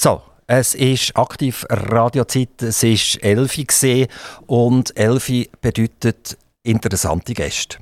So, es ist aktiv Radiozeit, es ist Elfi gesehen und Elfi bedeutet interessante Gäste.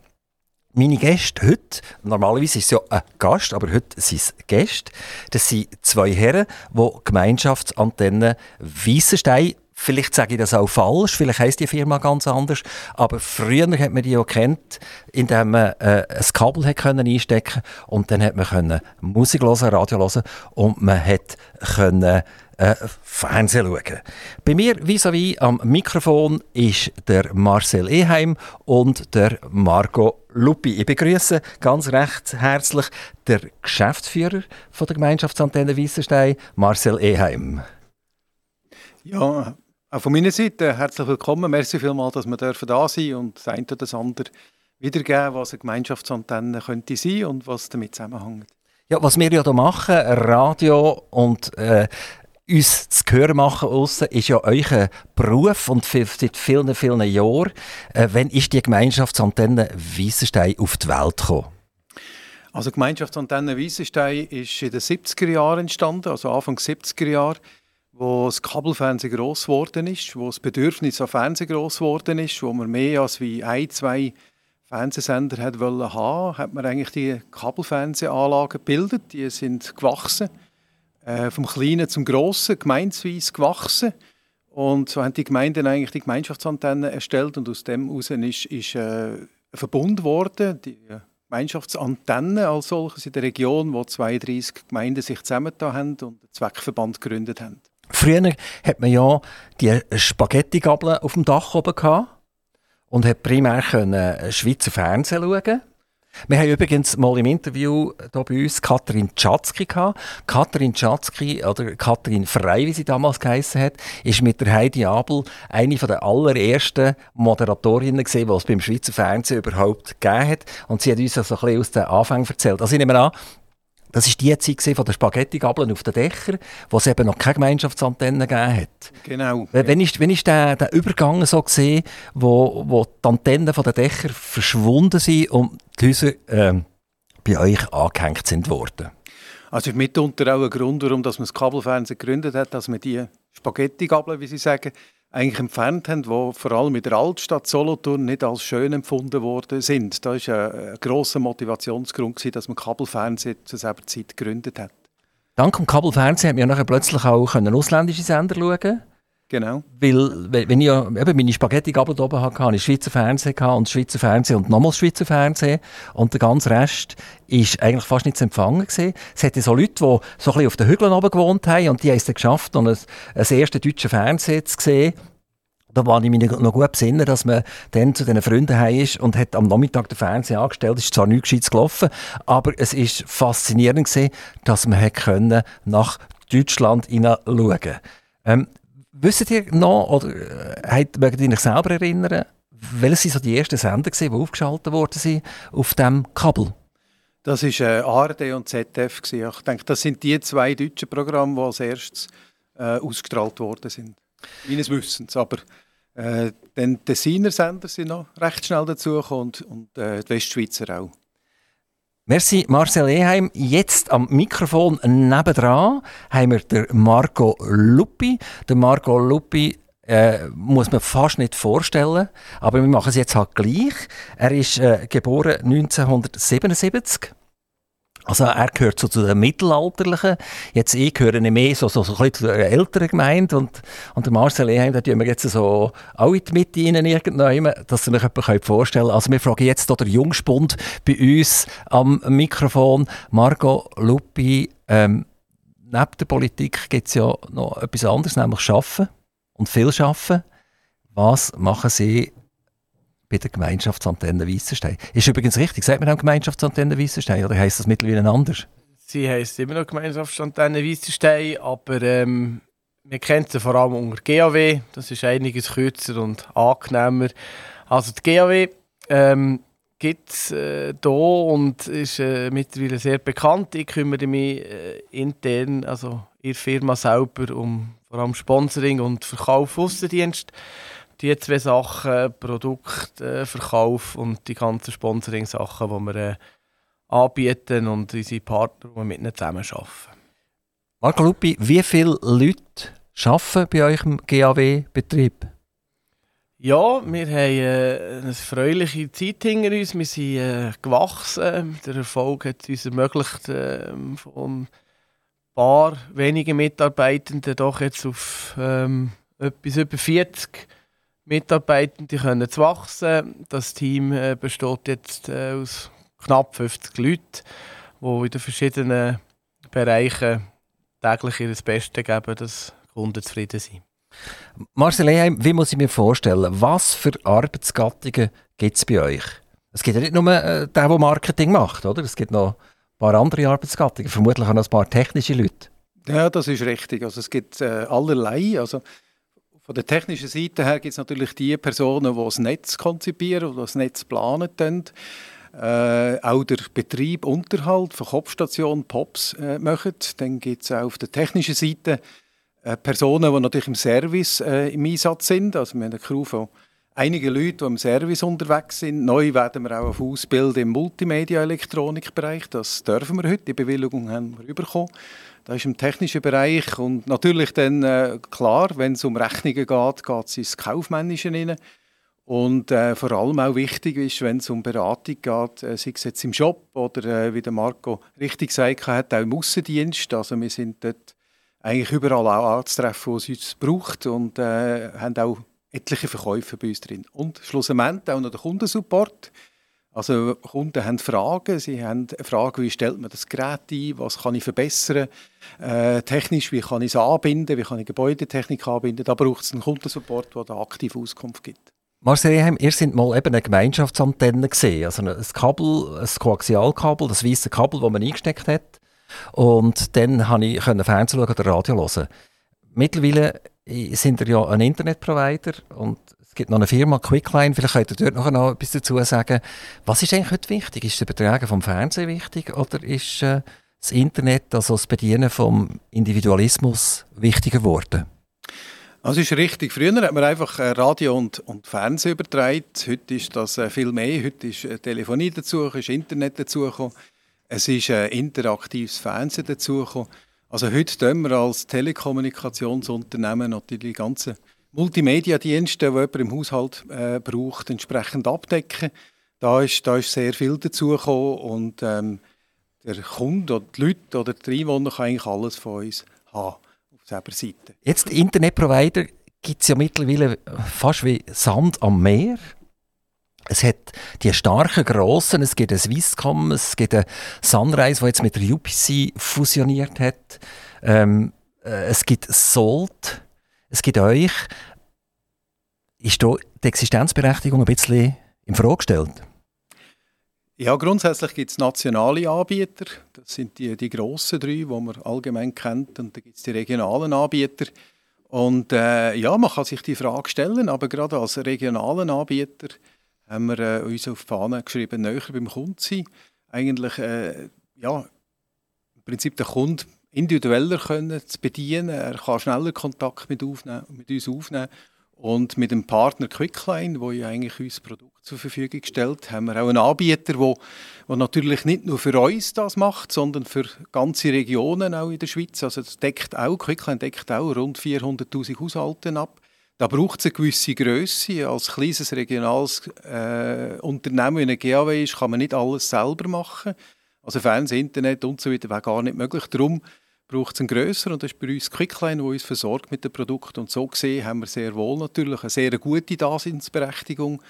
Meine Gäste heute, normalerweise ist es ja ein Gast, aber heute sind es Gäste. Das sind zwei Herren, die Gemeinschaftsantenne Weissenstein Vielleicht sage ich das auch falsch, vielleicht heisst die Firma ganz anders, aber früher hat man die auch kennt, indem man äh, ein Kabel hat können einstecken und dann hat man können Musik hören, Radio hören und man hat können äh, Fernsehen schauen. Bei mir vis-à-vis am Mikrofon ist der Marcel Eheim und der Marco Lupi. Ich begrüße ganz recht herzlich der Geschäftsführer von der Gemeinschaftsantenne Weissenstein, Marcel Eheim. Ja, auch von meiner Seite herzlich willkommen. Merci vielmals, dass wir dürfen da sein und das eine oder das andere wiedergeben, was eine Gemeinschaftsantenne könnte sein und was damit zusammenhängt. Ja, was wir ja hier machen, Radio und äh, uns zu hören machen aussen, ist ja euer Beruf und seit vielen, vielen Jahren. Äh, wann ist die Gemeinschaftsantenne Weissenstein auf die Welt gekommen? Also die Gemeinschaftsantenne Weissenstein ist in den 70er Jahren entstanden, also Anfang 70er Jahre wo das Kabelfernsehen gross geworden ist, wo das Bedürfnis an Fernsehen gross geworden ist, wo man mehr als wie ein, zwei Fernsehsender hat wollen haben, hat man eigentlich die Kabelfernsehanlagen gebildet. Die sind gewachsen, äh, vom Kleinen zum Grossen, gemeinsweise gewachsen. Und so haben die Gemeinden eigentlich die Gemeinschaftsantennen erstellt und aus dem heraus ist, ist äh, ein Verbund geworden, die Gemeinschaftsantenne als solches in der Region, wo 32 Gemeinden sich zusammengetan haben und einen Zweckverband gegründet haben. Früher hat man ja die Spaghetti-Gabeln auf dem Dach oben gehabt und hat primär können Schweizer Fernsehen schauen. Wir haben übrigens mal im Interview hier bei uns Katrin Tschatzki gehabt. Katrin Tschatzki, oder Katrin Frei, wie sie damals geheissen hat, ist mit der Heidi Abel eine der allerersten Moderatorinnen gesehen, die es beim Schweizer Fernsehen überhaupt gegeben hat. Und sie hat uns das so ein bisschen aus den Anfängen erzählt. Also ich nehme an, das war die Zeit von den Spaghetti-Gabeln auf den Dächern, wo es eben noch keine Gemeinschaftsantenne gegeben hat. Genau. Wenn ist, wenn ist der, der Übergang so gesehen, wo, wo die Antennen von den Dächern verschwunden sind und die Häuser äh, bei euch angehängt sind worden? Also mitunter auch ein Grund, warum man das Kabelfernsehen gegründet hat, dass man die Spaghetti-Gabeln, wie sie sagen, eigentlich entfernt haben, die vor allem in der Altstadt Solothurn nicht als schön empfunden worden sind. Das war ein, grosser Motivationsgrund, dass man Kabelfernsehen zu dieser Zeit gegründet hat. Dank dem Kabelfernsehen hat man ja nachher plötzlich auch ausländische Sender schauen Genau. Weil, wenn ich eben meine Spaghetti-Gabel oben hatte, hatte ich Schweizer Fernsehen und Schweizer Fernsehen und nochmals Schweizer Fernsehen. Und der ganze Rest war eigentlich fast nicht zu empfangen. Gewesen. Es hatte so Leute, die so ein bisschen auf den Hügeln oben gewohnt haben und die haben es dann geschafft, um ein, ein erstes deutsches Fernsehen zu sehen. Da war ich mich noch gut besinnen, dass man dann zu diesen Freunden heim ist und hat am Nachmittag den Fernseher angestellt. Es ist zwar nichts Gescheites gelaufen, aber es ist faszinierend gewesen, dass man können nach Deutschland hineinschauen konnte. Ähm, Wisst ihr noch, oder äh, mögt ihr euch selber erinnern, welche so die ersten Sender, die aufgeschaltet worden sind auf diesem Kabel? Das war äh, ARD und ZDF. Gewesen. Ich denke, das sind die zwei deutschen Programme, die als erstes äh, ausgestrahlt worden sind. Meines Wissens. Aber äh, die Tessiner Sender sind noch recht schnell dazugekommen und, und äh, die Westschweizer auch. Merci Marcel Eheim. Jetzt am Mikrofon nebendran haben wir den Marco Lupi. Der Marco Lupi äh, muss man fast nicht vorstellen, aber wir machen es jetzt halt gleich. Er ist äh, geboren 1977 also er gehört so zu den Mittelalterlichen. Jetzt ich gehöre nicht mehr so, so, so ein zu der älteren Gemeinde und, und der Marcel Eheim, da tun wir jetzt so auch in die Mitte rein irgendwann, dass Sie sich jemanden vorstellen Also wir fragen jetzt hier der Jungspund bei uns am Mikrofon, Margot Lupi, ähm, neben der Politik gibt es ja noch etwas anderes, nämlich Arbeiten und viel Arbeiten. Was machen Sie bei der Gemeinschaftsantenne Weissenstein. Ist übrigens richtig, sagt man auch Gemeinschaftsantenne Weissenstein oder heisst das mittlerweile anders? Sie heisst immer noch Gemeinschaftsantenne Weissenstein, aber ähm, wir kennen sie vor allem unter GAW. Das ist einiges kürzer und angenehmer. Also die GAW ähm, gibt es äh, hier und ist äh, mittlerweile sehr bekannt. Ich kümmere mich äh, intern, also in der Firma selber, um vor allem Sponsoring und Verkauf Aussendienst die zwei Sachen, Produktverkauf und die ganzen Sponsoring-Sachen, die wir äh, anbieten und unsere Partner, die wir mit ihnen zusammenarbeiten. Marco Lupi, wie viele Leute arbeiten bei euch im GAW-Betrieb? Ja, wir haben äh, eine fröhliche Zeit hinter uns. Wir sind äh, gewachsen. Der Erfolg hat uns ermöglicht, äh, von ein paar wenigen Mitarbeitenden doch jetzt auf ähm, etwas über 40 Mitarbeitende können zu wachsen. Das Team äh, besteht jetzt äh, aus knapp 50 Leuten, die in den verschiedenen Bereichen täglich ihr Bestes geben, dass Kunden zufrieden sind. Marcel Eheim, wie muss ich mir vorstellen, was für Arbeitsgattungen gibt es bei euch? Es gibt ja nicht nur äh, den, der Marketing macht, oder? Es gibt noch ein paar andere Arbeitsgattungen, vermutlich auch noch ein paar technische Leute. Ja, das ist richtig. Also es gibt äh, allerlei. Also von der technischen Seite her gibt es natürlich die Personen, die das Netz konzipieren und das Netz planen. Können. Äh, auch der Betrieb, Unterhalt von Kopfstationen, POPs äh, machen. Dann gibt es auch auf der technischen Seite äh, Personen, die natürlich im Service äh, im Einsatz sind. Also wir haben eine Crew von einigen Leuten, die im Service unterwegs sind. Neu werden wir auch auf Ausbilden im Multimedia-Elektronikbereich. Das dürfen wir heute. Die Bewilligung haben wir bekommen. Das ist im technischen Bereich. Und natürlich dann, äh, klar, wenn es um Rechnungen geht, geht es ins Kaufmännische rein. Und äh, vor allem auch wichtig ist, wenn es um Beratung geht, äh, sei es jetzt im Job oder äh, wie der Marco richtig gesagt hat, auch im Aussendienst. Also wir sind dort eigentlich überall auch anzutreffen, wo es uns braucht und äh, haben auch etliche Verkäufe bei uns drin. Und schlussendlich auch noch der Kundensupport. Also Kunden haben Fragen, sie haben Fragen, wie stellt man das Gerät ein, was kann ich verbessern, äh, technisch, wie kann ich es anbinden, wie kann ich Gebäudetechnik anbinden. Da braucht es einen Kundensupport, der da aktiv Auskunft gibt. Marcel Eheim, ihr seid mal eben eine Gemeinschaftsantenne gesehen, also ein Kabel, ein Koaxialkabel, das weiße Kabel, das man eingesteckt hat. Und dann konnte ich Fernsehen oder Radio hören. Mittlerweile sind ihr ja ein Internetprovider und gibt noch eine Firma, Quickline, vielleicht könnt ihr dort noch etwas dazu sagen. Was ist eigentlich heute wichtig? Ist der Betrag vom Fernsehen wichtig oder ist äh, das Internet, also das Bedienen vom Individualismus wichtiger geworden? Also ist richtig. Früher hat man einfach äh, Radio und, und Fernsehen übertragen. Heute ist das äh, viel mehr. Heute ist äh, Telefonie dazu, ist Internet dazugekommen. Es ist interaktives Fernsehen dazugekommen. Also heute tun wir als Telekommunikationsunternehmen natürlich die ganzen Multimedia-Dienste, die jemand im Haushalt äh, braucht, entsprechend abdecken. Da ist, da ist sehr viel dazugekommen und ähm, der Kunde oder die Leute oder die Einwohner können eigentlich alles von uns haben auf selber Seite. Jetzt Internetprovider gibt es ja mittlerweile fast wie Sand am Meer. Es hat die starken Grossen, es gibt ein Swisscom, es gibt ein Sunrise, das jetzt mit der UPC fusioniert hat. Ähm, äh, es gibt Salt, es gibt euch. Ist da die Existenzberechtigung ein bisschen in Frage gestellt? Ja, grundsätzlich gibt es nationale Anbieter. Das sind die, die grossen drei, die man allgemein kennt. Und dann gibt es die regionalen Anbieter. Und äh, ja, man kann sich die Frage stellen, aber gerade als regionalen Anbieter haben wir äh, uns auf die Fahne geschrieben, näher beim Kunden sein. Eigentlich, äh, ja, im Prinzip den Kunden individueller können zu bedienen. Er kann schneller Kontakt mit, aufnehmen, mit uns aufnehmen. Und mit dem Partner Quickline, wo ja eigentlich uns Produkt zur Verfügung stellt, haben wir auch einen Anbieter, wo, wo natürlich nicht nur für uns das macht, sondern für ganze Regionen auch in der Schweiz. Also das deckt auch, Quickline deckt auch rund 400'000 Haushalte ab. Da braucht es eine gewisse Größe. Als kleines regionales äh, Unternehmen wie eine GAW ist, kann man nicht alles selber machen. Also Fernsehen, Internet und so weiter wäre gar nicht möglich. Darum braucht es einen grösser und das ist bei uns Quickline, der uns versorgt mit dem Produkt. Und so gesehen haben wir sehr wohl natürlich eine sehr gute Daseinsberechtigung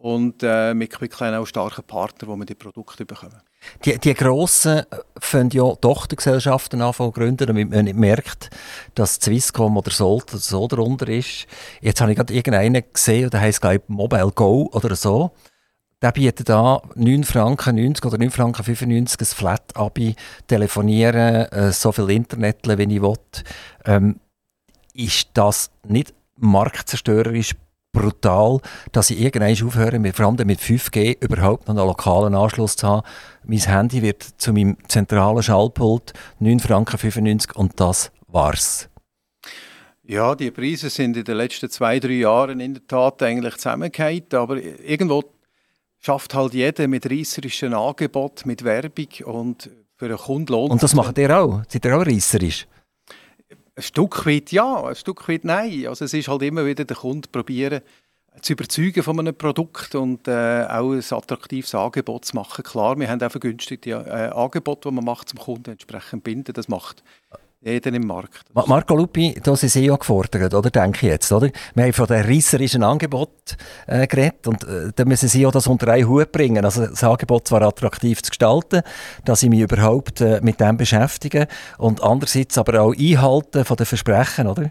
und äh, mit Quickline auch starke Partner, wo wir die Produkte bekommen. Die, die Grossen fangen ja Tochtergesellschaften an zu gründen, damit man nicht merkt, dass Swisscom oder Salt oder so darunter ist. Jetzt habe ich gerade irgendeinen gesehen, der heisst, glaube ich, Mobile Go oder so. Der bietet da 9 Franken 90 oder 9 Franken 95 ein Flat-Abi, telefonieren, äh, so viel Internet, wie ich will. Ähm, ist das nicht marktzerstörerisch brutal, dass ich irgendwann aufhöre, vor allem mit 5G überhaupt noch einen lokalen Anschluss zu haben. Mein Handy wird zu meinem zentralen Schallpult 9 Franken 95 und das war's. Ja, die Preise sind in den letzten zwei, drei Jahren in der Tat eigentlich zusammengefallen, aber irgendwo schafft halt jeder mit reisserischen Angebot, mit Werbung und für einen Kunden lohnt Und das macht ihr auch? Seid ihr auch reisserisch? Ein Stück weit ja, ein Stück weit nein. Also es ist halt immer wieder der Kunde probieren, zu überzeugen von einem Produkt und äh, auch ein attraktives Angebot zu machen. Klar, wir haben auch vergünstigte äh, Angebote, die man macht zum Kunden entsprechend binden. Das macht jeder im Markt. Marco Lupi, da sind Sie ja gefordert, oder? Denke ich jetzt, oder? Wir haben von dem risserischen Angebot äh, geredet und äh, da müssen Sie ja das unter einen Hut bringen. Also das Angebot zwar attraktiv zu gestalten, dass ich mich überhaupt äh, mit dem beschäftige und andererseits aber auch einhalten von den Versprechen, oder?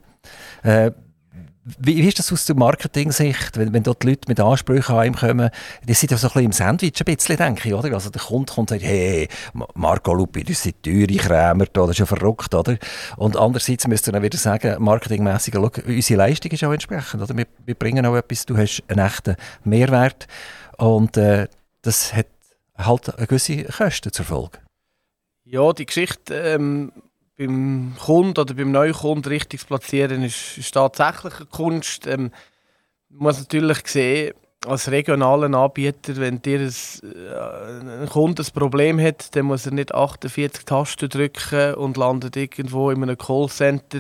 Äh, wie, wie ist das aus der Marketing-Sicht, wenn, wenn dort die Leute mit Ansprüchen an ihm kommen? Die sind ja so ein bisschen im Sandwich ein bisschen, denke ich, oder? Also der Kunde kommt und sagt, hey, Marco Lupi, das sind teure Krämer, das ist ja verrückt, oder? Und andererseits müsst ihr dann wieder sagen, marketingmässig, unsere Leistung ist auch entsprechend, oder? Wir, wir, bringen auch etwas, du hast einen echten Mehrwert und äh, das hat halt eine gewisse Kosten zur Folge. Ja, die Geschichte ähm, beim Kunden oder beim Neukunden richtig zu platzieren, ist, ist tatsächlich eine Kunst. Ähm, man muss natürlich sehen, als regionaler Anbieter, wenn dir ein, äh, ein Kunde ein Problem hat, dann muss er nicht 48 Tasten drücken und landet irgendwo in einem Callcenter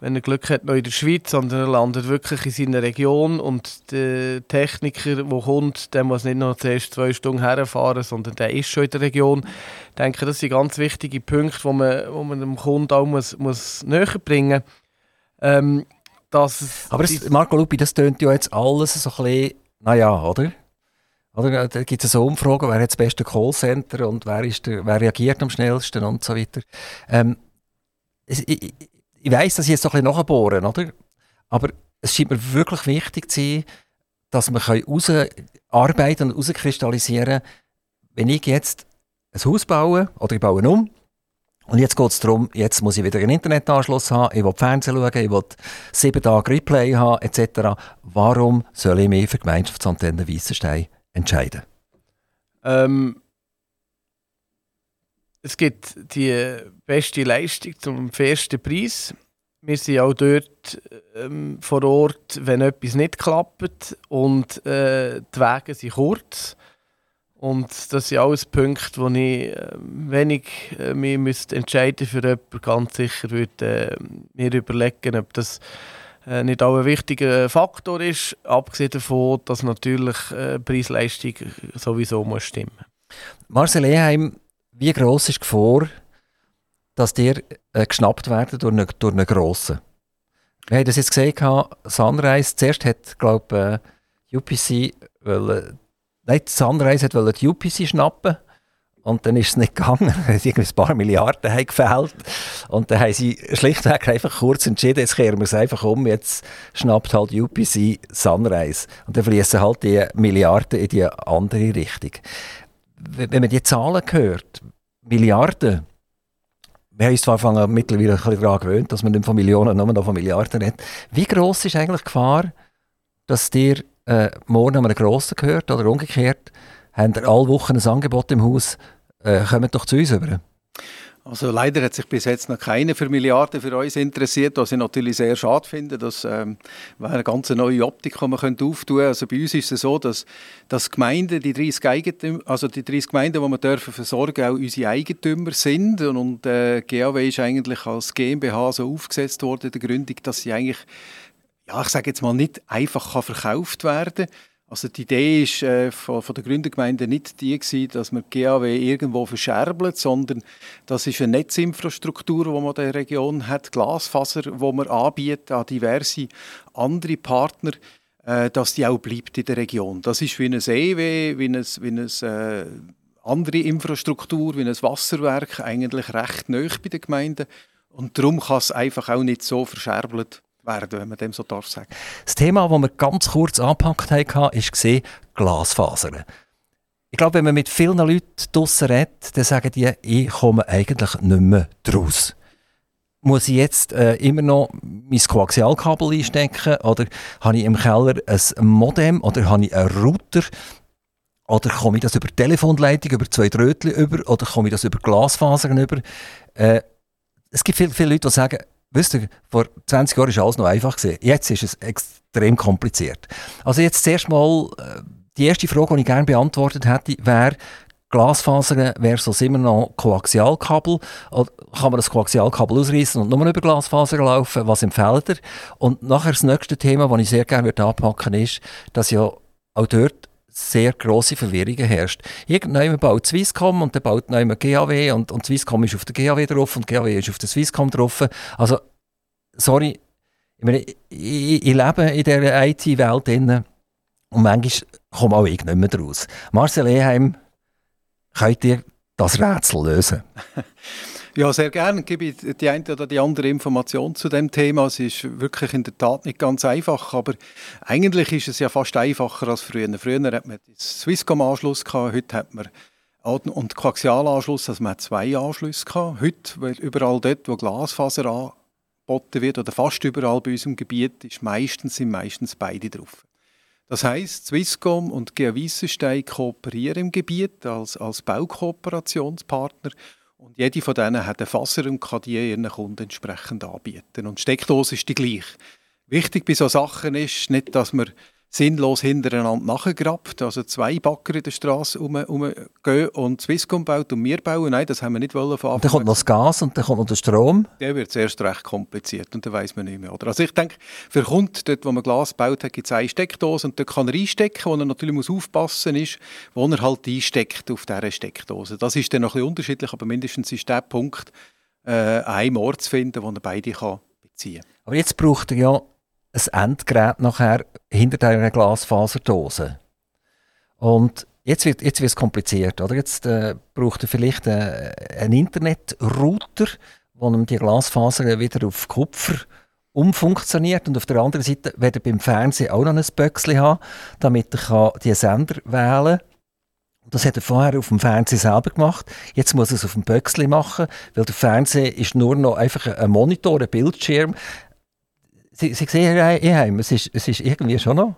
wenn er Glück hat, noch in der Schweiz, sondern er landet wirklich in seiner Region und der Techniker, der kommt, der muss nicht noch zuerst zwei Stunden herfahren, sondern der ist schon in der Region. Ich denke, das sind ganz wichtige Punkte, die man, wo man dem Kunden auch muss, muss näher bringen muss. Ähm, Aber das, Marco Lupi, das tönt ja jetzt alles so ein bisschen, naja, oder? Oder da gibt es so Umfragen, wer hat das beste Callcenter und wer, ist der, wer reagiert am schnellsten und so weiter. Ähm, ich, ich weiß, dass ich jetzt so ein bisschen nachbohren, oder? Aber es scheint mir wirklich wichtig zu sein, dass wir herausarbeiten und herauskristallisieren wenn ich jetzt ein Haus baue oder ich baue um und jetzt geht es darum, jetzt muss ich wieder einen Internetanschluss haben, ich will Fernsehen schauen, ich will sieben Tage Replay haben, etc. Warum soll ich mich für Gemeinschaftsantenne Weissenstein entscheiden? Ähm, es gibt die beste Leistung zum fairsten Preis. Wir sind auch dort ähm, vor Ort, wenn etwas nicht klappt und äh, die Wege sind kurz. Und das sind alles Punkte, wo ich, äh, wenn ich mich müsste entscheiden für jemanden, ganz sicher würde äh, mir überlegen, ob das äh, nicht auch ein wichtiger Faktor ist, abgesehen davon, dass natürlich äh, Preis-Leistung sowieso muss stimmen. Marcel Eheim, wie gross ist die Gefahr, dass dir äh, geschnappt werden durch einen, durch einen Grossen? Wir haben das jetzt gesehen, Sunrise, zuerst hat, glaube äh, UPC, wollen, nein, Sunrise hat die UPC schnappen und dann ist es nicht gegangen. Es ein paar Milliarden haben gefehlt. Und dann haben sie schlichtweg einfach kurz entschieden, jetzt kehren wir es einfach um, jetzt schnappt halt UPC Sunrise. Und dann fließen halt die Milliarden in die andere Richtung wenn man die Zahlen hört, Milliarden, wir haben uns zwar von mittlerweile ein bisschen daran gewöhnt, dass man nicht von Millionen, nur noch von Milliarden redet. Wie gross ist eigentlich die Gefahr, dass dir äh, morgen an einen Grossen gehört oder umgekehrt, haben ihr alle Wochen ein Angebot im Haus, äh, kommt doch zu uns über? Also leider hat sich bis jetzt noch keine für Milliarden für uns interessiert, was ich natürlich sehr schade finde. Das ähm, wäre eine ganz neue Optik, die man auftun könnte. Also bei uns ist es so, dass, dass Gemeinden, die 30 Eigentümer, also die 30 Gemeinden, die wir dürfen versorgen, auch unsere Eigentümer sind. Und, und äh, GAW ist eigentlich als GmbH so aufgesetzt worden, der Gründung, dass sie eigentlich ja, ich sage jetzt mal, nicht einfach kann verkauft werden kann. Also die Idee ist äh, von, von, der Gründergemeinde nicht die gewesen, dass man die GAW irgendwo verscherbelt, sondern das ist eine Netzinfrastruktur, die man in der Region hat, Glasfaser, wo man anbietet an diverse andere Partner, äh, dass die auch bleibt in der Region. Das ist wie ein EW, wie eine, wie eine äh, andere Infrastruktur, wie ein Wasserwerk, eigentlich recht neu bei den Gemeinden. Und darum kann es einfach auch nicht so verscherbelt werden, wenn man dem so darf sagen. Das Thema, das wir ganz kurz angepackt haben, war Glasfasern. Ich glaube, wenn man mit vielen Leuten draussen redet, dann sagen die, ich komme eigentlich nicht mehr draus. Muss ich jetzt äh, immer noch mein Koaxialkabel einstecken oder habe ich im Keller ein Modem oder habe ich einen Router oder komme ich das über Telefonleitung, über zwei Drötchen über oder komme ich das über Glasfasern über? Äh, es gibt viele, viele Leute, die sagen, Wisst ihr, vor 20 Jahren war alles noch einfach. Jetzt ist es extrem kompliziert. Also jetzt zuerst mal, äh, die erste Frage, die ich gerne beantwortet hätte, wäre, Glasfaser versus immer noch Koaxialkabel. Oder kann man das Koaxialkabel ausreißen und nur über Glasfaser laufen? Was empfiehlt ihr? Und nachher das nächste Thema, das ich sehr gerne anpacken würde, ist, dass ja auch dort sehr grosse Verwirrungen herrscht. Irgendwann baut Swisscom und dann baut jemand GAW und, und Swisscom ist auf der GAW drauf und GAW ist auf der Swisscom drauf. Also, sorry, ich, meine, ich, ich lebe in dieser IT-Welt und manchmal komme auch ich nicht mehr draus. Marcel Eheim, könnt ihr das Rätsel lösen? Ja, sehr gerne. Gebe ich die eine oder die andere Information zu dem Thema. Es ist wirklich in der Tat nicht ganz einfach, aber eigentlich ist es ja fast einfacher als früher. Früher hat man den Swisscom-Anschluss heute hat man und Koaxialanschluss, also man hat zwei Anschlüsse gehabt. Heute, weil überall dort, wo Glasfaser angeboten wird oder fast überall bei unserem Gebiet, ist meistens, sind meistens beide drauf. Das heißt, Swisscom und GEA Wissenstein kooperieren im Gebiet als, als Baukooperationspartner und jede von denen hat einen Fasser und kann die ihren Kunden entsprechend anbieten. Und die Steckdose ist die gleiche. Wichtig bei solchen Sachen ist nicht, dass man sinnlos hintereinander nachgrabt, also zwei Backer in der Straße rumgehen und Swisscom baut und wir bauen. Nein, das haben wir nicht wollen von Anfang Dann kommt noch das Gas und dann kommt noch der Strom. Der wird zuerst recht kompliziert und dann weiß man nicht mehr. Oder? Also ich denke, für Kunden, dort wo man Glas baut gibt es eine Steckdose und dort kann er einstecken, wo er natürlich muss aufpassen muss, wo er halt einsteckt auf dieser Steckdose. Das ist dann noch ein bisschen unterschiedlich, aber mindestens ist der Punkt, äh, an einem Ort zu finden, wo er beide kann beziehen kann. Aber jetzt braucht er ja ein Endgerät nachher hinter dieser Glasfaserdose. Und jetzt wird jetzt kompliziert, oder? Jetzt äh, braucht er vielleicht äh, einen Internetrouter, wo ihm die Glasfaser wieder auf Kupfer umfunktioniert und auf der anderen Seite wird er beim Fernsehen auch noch ein Böckchen haben, damit er die Sender wählen kann. Das hat er vorher auf dem Fernsehen selber gemacht. Jetzt muss er es auf dem Böckchen machen, weil der Fernseher ist nur noch einfach ein Monitor, ein Bildschirm. Sie, Sie sehen ja, es ist, es ist irgendwie schon noch,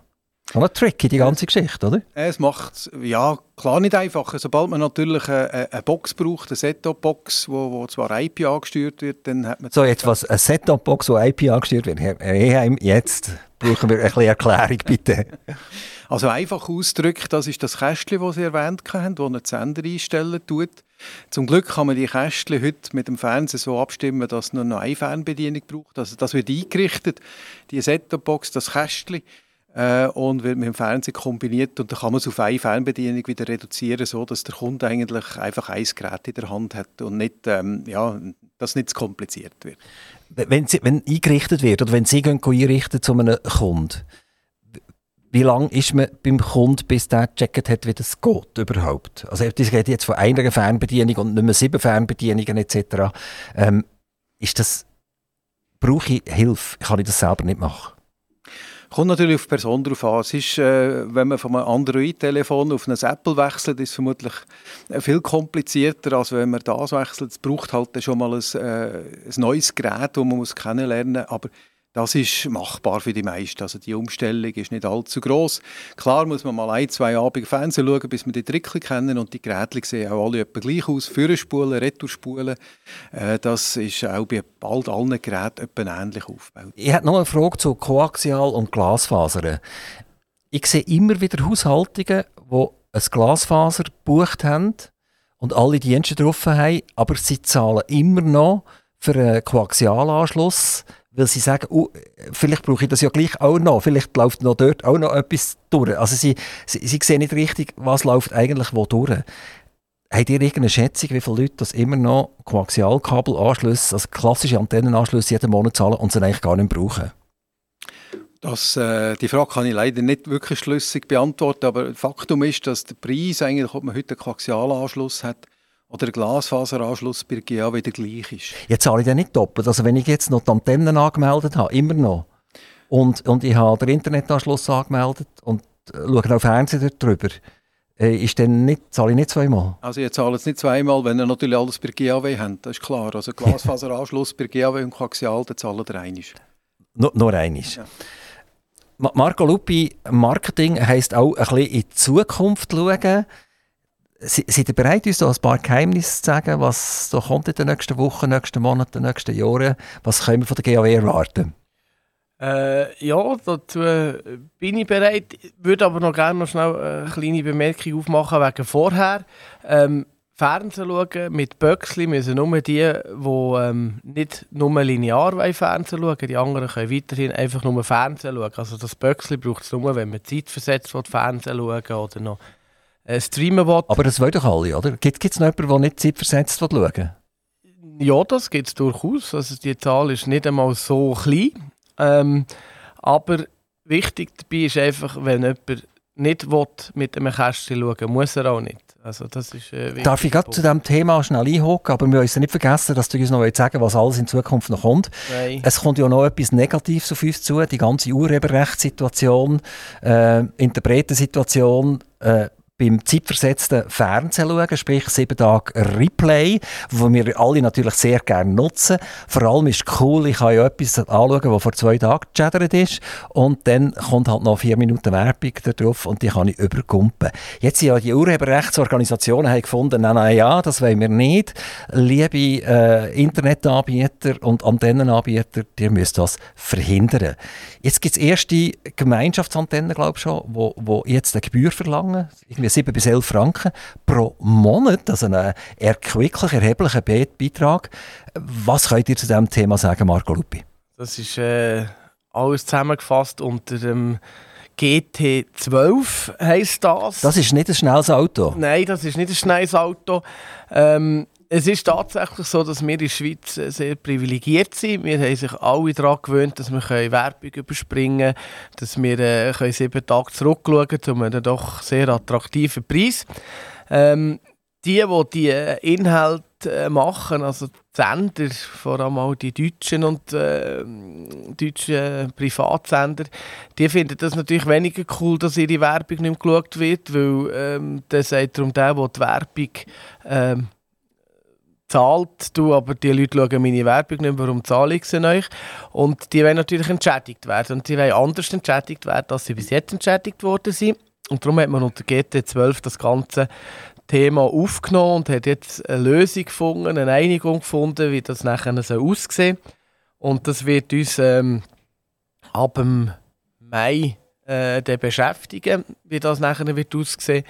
noch tricky, die ganze Geschichte, oder? Es macht ja klar nicht einfach. Sobald man natürlich eine, eine Box braucht, eine Set-Top-Box, wo, wo zwar IP angesteuert wird, dann hat man... So, jetzt was, eine Set-Top-Box, wo IP angesteuert wird. Herr Eheim, jetzt brauchen wir ein bisschen Erklärung, bitte. Also einfach ausgedrückt, das ist das Kästchen, das Sie erwähnt haben, das einen Sender einstellen tut. Zum Glück kann man die Kästchen heute mit dem Fernseher so abstimmen, dass es nur noch eine Fernbedienung braucht. Also das wird eingerichtet, die Set-Top-Box, das Kästchen, äh, und wird mit dem Fernseher kombiniert und dann kann man es auf eine Fernbedienung wieder reduzieren, so dass der Kunde eigentlich einfach ein Gerät in der Hand hat und nicht, ähm, ja, dass nicht zu kompliziert wird. Wenn, Sie, wenn eingerichtet wird oder wenn Sie gehen einrichten zu einem Kunden, wie lange ist man beim Kunden, bis der gecheckt hat, wie das geht überhaupt? Also ich rede jetzt von einer Fernbedienung und nicht mehr sieben Fernbedienungen etc. Ähm, ist das, brauche ich Hilfe? Kann ich das selber nicht machen? Kommt natürlich auf die Person drauf an. Es ist, äh, wenn man von einem Android-Telefon auf ein Apple wechselt, ist es vermutlich äh, viel komplizierter, als wenn man das wechselt. Es braucht halt schon mal ein, äh, ein neues Gerät, das man muss kennenlernen muss. Das ist machbar für die meisten. Also die Umstellung ist nicht allzu groß. Klar muss man mal ein, zwei Abende Fernsehen schauen, bis man die Trickel kennen und die Geräte sehen auch alle etwa gleich aus. Führerspulen, Retourspulen, äh, das ist auch bei bald allen Geräten etwa ähnlich aufgebaut. Ich habe noch eine Frage zu Koaxial- und Glasfasern. Ich sehe immer wieder Haushaltungen, die ein Glasfaser gebucht haben und alle Dienste drauf haben, aber sie zahlen immer noch für einen Koaxialanschluss weil sie sagen, oh, vielleicht brauche ich das ja gleich auch noch, vielleicht läuft noch dort auch noch etwas durch. Also sie, sie, sie sehen nicht richtig, was läuft eigentlich wo durch. Habt ihr irgendeine Schätzung, wie viele Leute das immer noch Koaxialkabelanschlüsse, also klassische Antennenanschlüsse jeden Monat zahlen und sie eigentlich gar nicht brauchen? Das, äh, die Frage kann ich leider nicht wirklich schlüssig beantworten, aber Faktum ist, dass der Preis, eigentlich, ob man heute einen Koaxialanschluss hat, oder der Glasfaseranschluss bei GA wieder gleich ist. Jetzt zahle ich den nicht doppelt. Also wenn ich jetzt noch die Antennen angemeldet habe, immer noch, und, und ich habe den Internetanschluss angemeldet und äh, schaue auf Fernsehen darüber, äh, ist dann nicht, zahle ich nicht zweimal? Also ihr zahlt es nicht zweimal, wenn ihr natürlich alles bei GAW habt, das ist klar. Also Glasfaseranschluss bei GAW und Koaxial, dann zahlt ihr einiges. No, nur einiges. Ja. Marco Lupi, Marketing heisst auch ein bisschen in die Zukunft schauen. Seid ihr bereit, uns ein paar Geheimnisse zu sagen, was da kommt in den nächsten Wochen, nächsten Monaten, nächsten Jahren? Was können wir von der GAW erwarten? Äh, ja, dazu bin ich bereit. Ich würde aber noch gerne noch schnell eine kleine Bemerkung aufmachen wegen vorher. Ähm, Fernsehen schauen mit Böckli müssen nur die, die ähm, nicht nur linear Fernsehen schauen Die anderen können weiterhin einfach nur Fernsehen schauen. Also das Böckli braucht es nur, wenn man Zeit versetzt Fernsehen schauen oder noch äh, streamen will. Aber das wollen doch alle, oder? Gibt es noch jemanden, der nicht Zeit versetzt will schauen Ja, das gibt es durchaus. Also die Zahl ist nicht einmal so klein. Ähm, aber wichtig dabei ist einfach, wenn jemand nicht will, mit einem Kästchen schauen muss er auch nicht. Also das ist, äh, Darf ich gerade zu diesem Thema schnell einhocken, aber wir müssen nicht vergessen, dass du uns noch sagen was alles in Zukunft noch kommt. Nein. Es kommt ja noch etwas Negatives auf uns zu, die ganze Urheberrechtssituation, äh, Interpretensituation, äh, beim zeitversetzten Fernsehen schauen, sprich sieben Tage Replay, wo wir alle natürlich sehr gerne nutzen. Vor allem ist cool, ich kann ja etwas anschauen, das vor zwei Tagen gechattert ist und dann kommt halt noch vier Minuten Werbung drauf und die kann ich überkumpen. Jetzt sind ja die Urheberrechtsorganisationen haben gefunden, nein, nein, ja, das wollen wir nicht. Liebe äh, Internetanbieter und Antennenanbieter, ihr müsst das verhindern. Jetzt gibt es erste Gemeinschaftsantennen, glaube ich schon, wo, wo jetzt eine Gebühr verlangen, irgendwie 7 bis 11 Franken pro Monat, also ein erquicklich erheblicher Beitrag. Was könnt ihr zu diesem Thema sagen, Marco Lupi? Das ist äh, alles zusammengefasst unter dem GT12 heisst das. Das ist nicht ein schnelles Auto. Nein, das ist nicht ein schnelles Auto. Ähm, es ist tatsächlich so, dass wir in der Schweiz sehr privilegiert sind. Wir haben sich alle daran gewöhnt, dass wir Werbung überspringen können, dass wir äh, können sieben Tage zurückschauen können zu einem doch sehr attraktiven Preis. Ähm, die, die die Inhalte äh, machen, also die Sender, vor allem auch die deutschen und äh, deutschen Privatsender, die finden das natürlich weniger cool, dass ihre Werbung nicht mehr geschaut wird, weil ähm, das sagt darum der, der die Werbung ähm, zahlt, du, aber die Leute schauen meine Werbung nicht, warum zahle ich sie euch? Und die wollen natürlich entschädigt werden. Und die wollen anders entschädigt werden, als sie bis jetzt entschädigt worden sind. Und darum hat man unter GT12 das ganze Thema aufgenommen und hat jetzt eine Lösung gefunden, eine Einigung gefunden, wie das nachher so aussehen Und das wird uns ähm, ab dem Mai äh, beschäftigen, wie das nachher wird aussehen.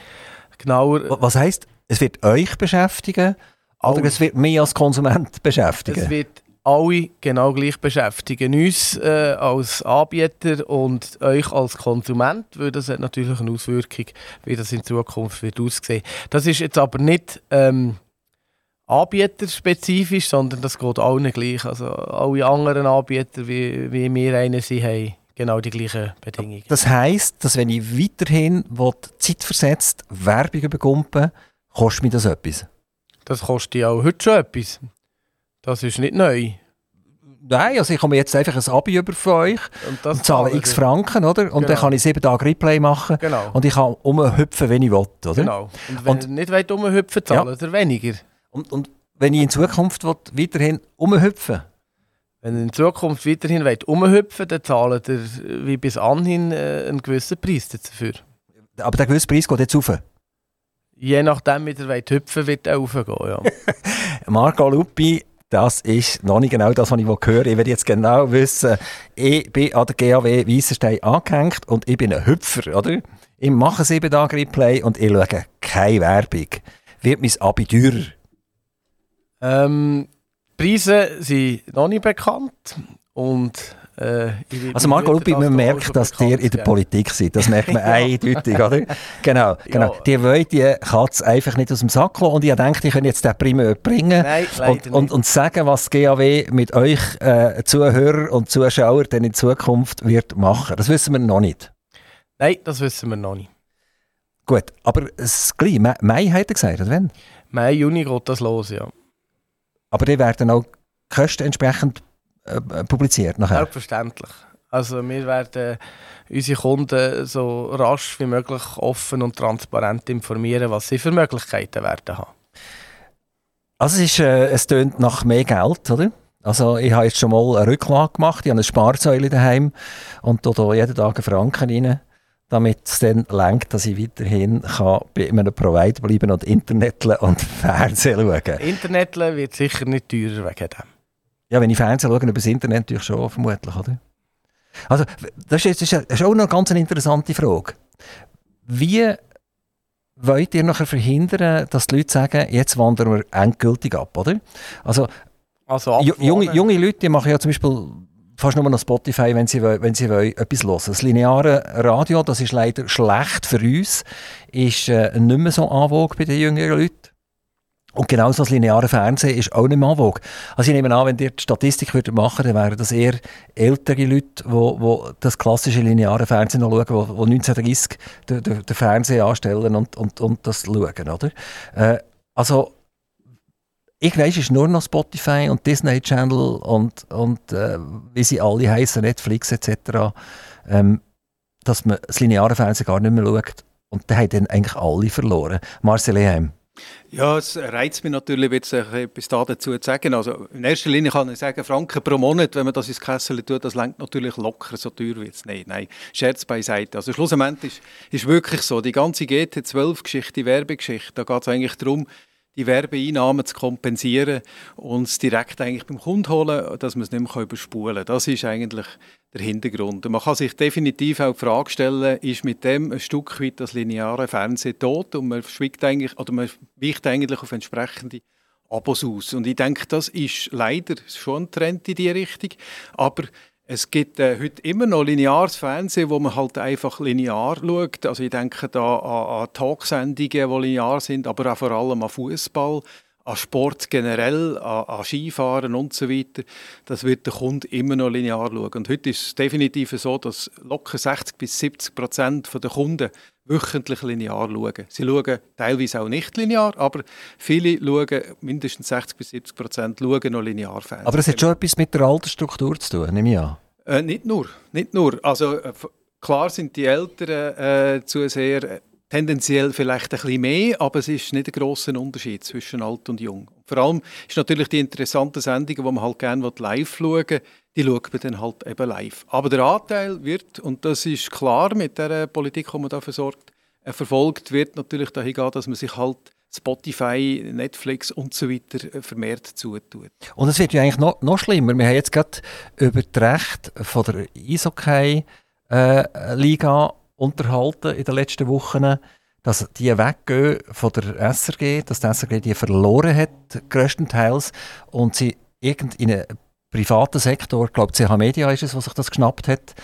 Genauer, Was heißt, es wird euch beschäftigen? Oder es wird mich als Konsument beschäftigen? Es wird alle genau gleich beschäftigen. Uns äh, als Anbieter und euch als Konsument, weil das hat natürlich eine Auswirkung, wie das in Zukunft wird aussehen. Das ist jetzt aber nicht ähm, anbieterspezifisch, sondern das geht allen gleich. Also alle anderen Anbieter, wie, wie wir einen sind, haben genau die gleichen Bedingungen. Das heisst, dass wenn ich weiterhin zeitversetzt Werbung bekomme, kostet mir das etwas? Das kostet ja auch heute schon etwas. Das ist nicht neu. Nein, also ich komme jetzt einfach ein Abi über von euch und, und zahle x Franken, oder? Und genau. dann kann ich sieben Tage Replay machen genau. und ich kann umhüpfen, wenn ich will, oder? Genau. Und wenn und, ihr nicht umhüpfen zahlen ja. weniger. Und, und wenn ich in Zukunft will, weiterhin umhüpfen Wenn ihr in Zukunft weiterhin wollt, umhüpfen dann zahlt ihr wie bis anhin äh, einen gewissen Preis dafür. Aber der gewisse Preis geht jetzt rauf? Je nachdem, wie der hüpfen wird er raufgehen, ja. Marco Lupi, das ist noch nicht genau das, was ich höre. Ich werde jetzt genau wissen, ich bin an der GAW Weissenstein angehängt und ich bin ein Hüpfer, oder? Ich mache sieben Tage Replay und ich schaue keine Werbung. Wird mein Abi teurer? Ähm, die Preise sind noch nicht bekannt und äh, also Marco Lupi, man merkt, dass ihr in der Politik seid. Das merkt man eindeutig, oder? Genau, genau. Ja. Die wollen die Katze einfach nicht aus dem Sack lassen. Und ich denke, ich könnte jetzt den Primär bringen Nein, und, und, und, sagen, was GAW mit euch äh, Zuhörern und Zuschauern dann in Zukunft wird machen. Das wissen wir noch nicht. Nein, das wissen wir noch nicht. Gut, aber es gleich, Mai hat er gesagt, oder wenn? Mai, Juni geht das los, ja. Aber die werden auch Kosten entsprechend äh, publiziert nachher? Selbstverständlich. Also wir werden unsere Kunden so rasch wie möglich offen und transparent informieren, was sie für Möglichkeiten werden haben. Also es, ist, äh, es tönt nach mehr Geld, oder? Also ich habe jetzt schon mal eine Rücklage gemacht, ich habe eine Sparsäule daheim und da jeden Tag einen Franken rein, damit es dann lenkt, dass ich weiterhin kann bei einem Provider bleiben und Internet und Fernsehen schauen. Internet wird sicher nicht teurer wegen dem. Ja, wenn ich Fernsehen schaue, über das Internet natürlich schon, vermutlich, oder? Also, das ist, das ist auch noch eine ganz interessante Frage. Wie wollt ihr nachher verhindern, dass die Leute sagen, jetzt wandern wir endgültig ab, oder? Also, also junge, junge Leute die machen ja zum Beispiel fast nur noch Spotify, wenn sie, wenn sie wollen, etwas hören Das lineare Radio, das ist leider schlecht für uns, ist äh, nicht mehr so en bei den jüngeren Leuten. Und genauso das lineare Fernsehen ist auch nicht mehr en Also ich nehme an, wenn ihr die Statistik würdet machen dann wären das eher ältere Leute, die das klassische lineare Fernsehen noch schauen, die 1930 den, den, den Fernseher anstellen und, und, und das schauen, oder? Äh, also ich weiß, es ist nur noch Spotify und Disney Channel und, und äh, wie sie alle heißen, Netflix etc., ähm, dass man das lineare Fernsehen gar nicht mehr schaut. Und da haben dann eigentlich alle verloren. Marcel Eheim. Ja, es reizt mich natürlich, jetzt etwas da dazu zu sagen. Also in erster Linie kann ich sagen, Franken pro Monat, wenn man das ins Kessel tut, das lenkt natürlich locker, so teuer wird es nicht. Nein, Scherz beiseite. Also schlussendlich ist, ist wirklich so, die ganze GT12-Geschichte, die Werbegeschichte, da geht es eigentlich darum, die Werbeeinnahmen zu kompensieren und es direkt eigentlich beim Kunden holen, dass man es nicht mehr überspulen kann. Das ist eigentlich der Hintergrund. Und man kann sich definitiv auch die Frage stellen, ist mit dem ein Stück weit das lineare Fernsehen tot und man schwickt eigentlich, oder man weicht eigentlich auf entsprechende Abos aus. Und ich denke, das ist leider schon ein Trend in diese Richtung. Aber es gibt äh, heute immer noch lineares Fernsehen, wo man halt einfach linear schaut. Also ich denke da an, an Talksendungen, die linear sind, aber auch vor allem an Fußball, an Sport generell, an, an, Skifahren und so weiter. Das wird der Kunde immer noch linear schauen. Und heute ist es definitiv so, dass locker 60 bis 70 Prozent der Kunden wöchentlich linear schauen. Sie schauen teilweise auch nicht linear, aber viele schauen, mindestens 60 bis 70 Prozent schauen noch linear Fernsehen. Aber es hat schon etwas mit der Altersstruktur zu tun, nehme ich an. Äh, nicht nur, nicht nur. Also äh, klar sind die Älteren äh, zu sehr äh, tendenziell vielleicht ein bisschen mehr, aber es ist nicht ein grosser Unterschied zwischen alt und jung. Vor allem ist natürlich die interessante Sendungen, die man halt gerne live schauen will, die schaut man dann halt eben live. Aber der Anteil wird, und das ist klar mit der Politik, die man da versorgt, äh, verfolgt, wird natürlich dahin gehen, dass man sich halt Spotify, Netflix und so weiter äh, vermehrt zutut. Und es wird ja eigentlich noch, noch schlimmer. Wir haben jetzt gerade über das Recht von der Eishockey-Liga äh, unterhalten in den letzten Wochen, dass die weggehen von der SRG, dass die SRG die verloren hat, größtenteils, und sie irgend in einen privaten Sektor, ich glaube CH Media ist es, was sich das geschnappt hat,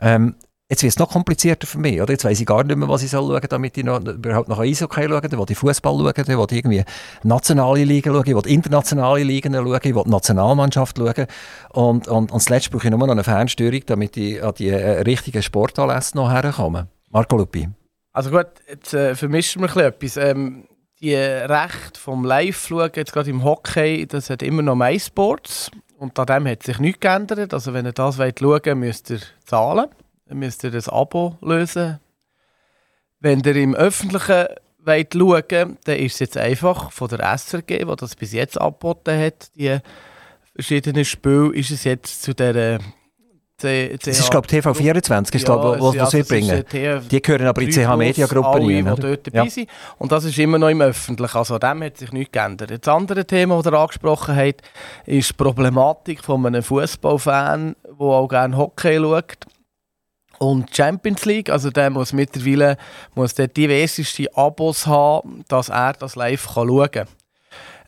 ähm, Jetzt wird es noch komplizierter für mich, oder? Jetzt weiß ich gar nicht mehr, was ich soll schauen soll, damit ich noch, überhaupt noch Eishockey schauen will, ich Fußball schauen will, ich irgendwie nationale Ligen schauen, ich internationale Ligen schauen, ich die Nationalmannschaft schauen. Und, und, und zuletzt brauche ich nur noch eine Fernsteuerung, damit ich an die äh, richtigen Sportanlässe noch herkomme. Marco Lupi. Also gut, jetzt äh, vermischen wir etwas. Ähm, die Rechte vom Live-Schauen, jetzt gerade im Hockey, das hat immer noch MySports. Und an dem hat sich nichts geändert. Also wenn ihr das schauen wollt, müsst ihr zahlen dann müsst ihr ein Abo lösen. Wenn ihr im Öffentlichen wollt schauen dann ist es jetzt einfach von der SRG, die das bis jetzt angeboten hat, die verschiedenen Spiele, ist es jetzt zu der C das ist, glaube ich, TV24, ist ja, da, wo, was sie bringen. Die gehören aber in die CH Media Gruppe rein. Die dort dabei ja. sind. Und das ist immer noch im Öffentlichen. Also dem hat sich nichts geändert. Das andere Thema, das ihr angesprochen habt, ist die Problematik von einem Fußballfan, der auch gerne Hockey schaut und Champions League, also der muss mittlerweile muss der diverseste Abos haben, dass er das live schauen kann.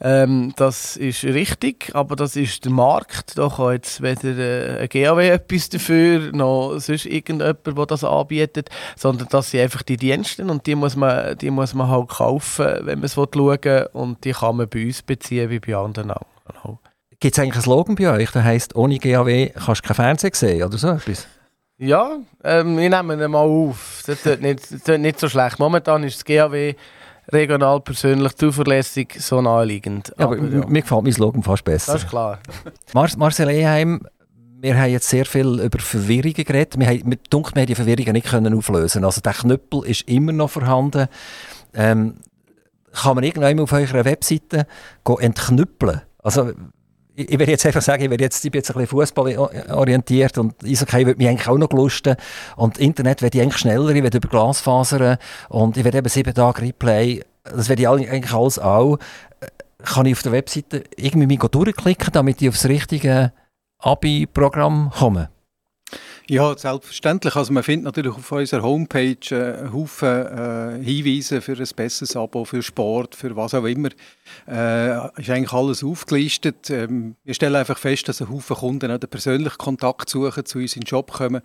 Ähm, das ist richtig, aber das ist der Markt. Da kann jetzt weder äh, ein GAW etwas dafür, noch sonst irgendjemand, der das anbietet, sondern das sind einfach die Dienste und die muss man, die muss man halt kaufen, wenn man es schauen will und die kann man bei uns beziehen wie bei anderen auch. Gibt es eigentlich einen Slogan bei euch, der heisst, ohne GAW kannst du kein Fernsehen sehen oder so etwas? Ja, ähm, wir nehmen ihn mal auf. Das tut nicht, das tut nicht so schlecht. Momentan ist das GAW regional, persönlich, zuverlässig, so naheliegend. Ja, aber, aber ja. mir gefällt mein Slogan fast besser. Das ist klar. Mar Marcel Eheim, wir haben jetzt sehr viel über Verwirrungen geredet. Wir haben mit Dunkeln die Verwirrungen nicht können auflösen. Also der Knüppel ist immer noch vorhanden. Ähm, kann man irgendwann auf eurer Webseite entknüppeln? Also ich, werde jetzt einfach sagen, ich, werde jetzt, ich bin jetzt ein bisschen Fußball orientiert und Eishockey würde mich eigentlich auch noch lusten. Und Internet werde ich eigentlich schneller, ich werde über Glasfasern und ich werde eben sieben Tage Replay, das werde ich eigentlich alles auch. Kann ich auf der Webseite irgendwie mich durchklicken, damit ich aufs richtige Abi-Programm komme? Ja, selbstverständlich. Also man findet natürlich auf unserer Homepage äh, Haufen äh, Hinweise für ein besseres Abo, für Sport, für was auch immer. Äh, ist eigentlich alles aufgelistet. Ähm, wir stellen einfach fest, dass ein Haufen Kunden auch den persönlichen Kontakt suchen, zu uns in den Job kommen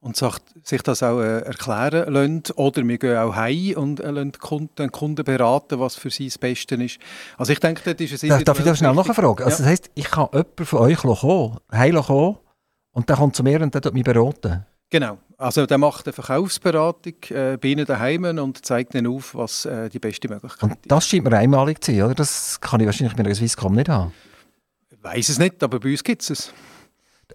und sich das auch äh, erklären lassen. Oder wir gehen auch heim und äh, lassen Kunden, den Kunden beraten, was für sie das Beste ist. Also ich denke, das ist es Darf ich da schnell noch eine Frage? Also das heisst, ich kann jemanden von euch kommen, heim kommen und der kommt zu mir und der tut mich beraten? Genau. Also der macht eine Verkaufsberatung äh, bei Ihnen daheim und zeigt Ihnen auf, was äh, die beste Möglichkeit ist. Das scheint mir einmalig zu sein, oder? Das kann ich wahrscheinlich mit einer Swisscom nicht haben. Ich weiß es nicht, aber bei uns gibt es es.